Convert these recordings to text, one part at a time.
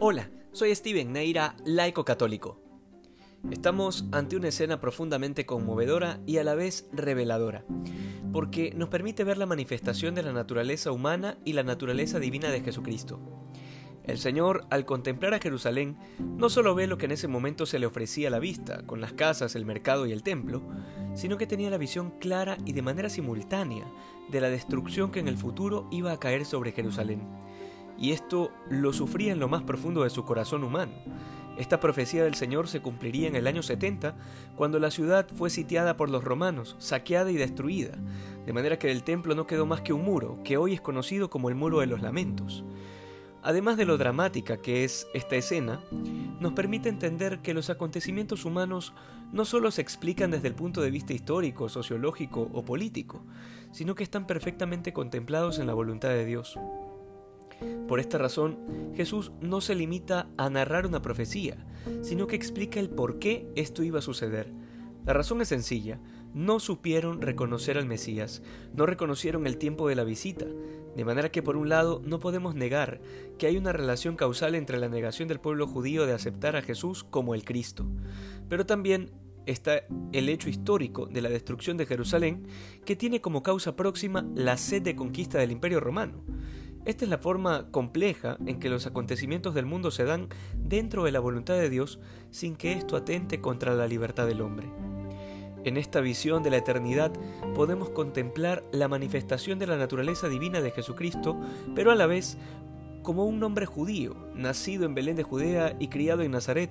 Hola, soy Steven Neira, laico católico. Estamos ante una escena profundamente conmovedora y a la vez reveladora, porque nos permite ver la manifestación de la naturaleza humana y la naturaleza divina de Jesucristo. El Señor, al contemplar a Jerusalén, no solo ve lo que en ese momento se le ofrecía a la vista, con las casas, el mercado y el templo, sino que tenía la visión clara y de manera simultánea de la destrucción que en el futuro iba a caer sobre Jerusalén y esto lo sufría en lo más profundo de su corazón humano. Esta profecía del Señor se cumpliría en el año 70, cuando la ciudad fue sitiada por los romanos, saqueada y destruida, de manera que del templo no quedó más que un muro, que hoy es conocido como el Muro de los Lamentos. Además de lo dramática que es esta escena, nos permite entender que los acontecimientos humanos no solo se explican desde el punto de vista histórico, sociológico o político, sino que están perfectamente contemplados en la voluntad de Dios. Por esta razón, Jesús no se limita a narrar una profecía, sino que explica el por qué esto iba a suceder. La razón es sencilla, no supieron reconocer al Mesías, no reconocieron el tiempo de la visita, de manera que por un lado no podemos negar que hay una relación causal entre la negación del pueblo judío de aceptar a Jesús como el Cristo, pero también está el hecho histórico de la destrucción de Jerusalén, que tiene como causa próxima la sed de conquista del Imperio Romano. Esta es la forma compleja en que los acontecimientos del mundo se dan dentro de la voluntad de Dios sin que esto atente contra la libertad del hombre. En esta visión de la eternidad podemos contemplar la manifestación de la naturaleza divina de Jesucristo, pero a la vez como un hombre judío, nacido en Belén de Judea y criado en Nazaret,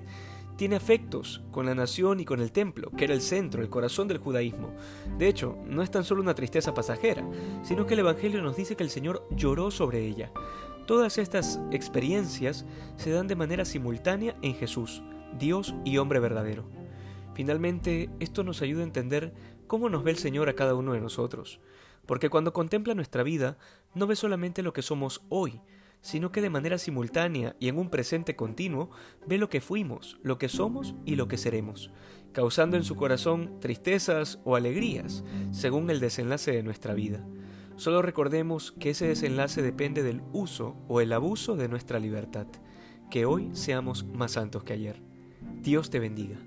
tiene afectos con la nación y con el templo, que era el centro, el corazón del judaísmo. De hecho, no es tan solo una tristeza pasajera, sino que el Evangelio nos dice que el Señor lloró sobre ella. Todas estas experiencias se dan de manera simultánea en Jesús, Dios y hombre verdadero. Finalmente, esto nos ayuda a entender cómo nos ve el Señor a cada uno de nosotros, porque cuando contempla nuestra vida, no ve solamente lo que somos hoy, sino que de manera simultánea y en un presente continuo ve lo que fuimos, lo que somos y lo que seremos, causando en su corazón tristezas o alegrías, según el desenlace de nuestra vida. Solo recordemos que ese desenlace depende del uso o el abuso de nuestra libertad. Que hoy seamos más santos que ayer. Dios te bendiga.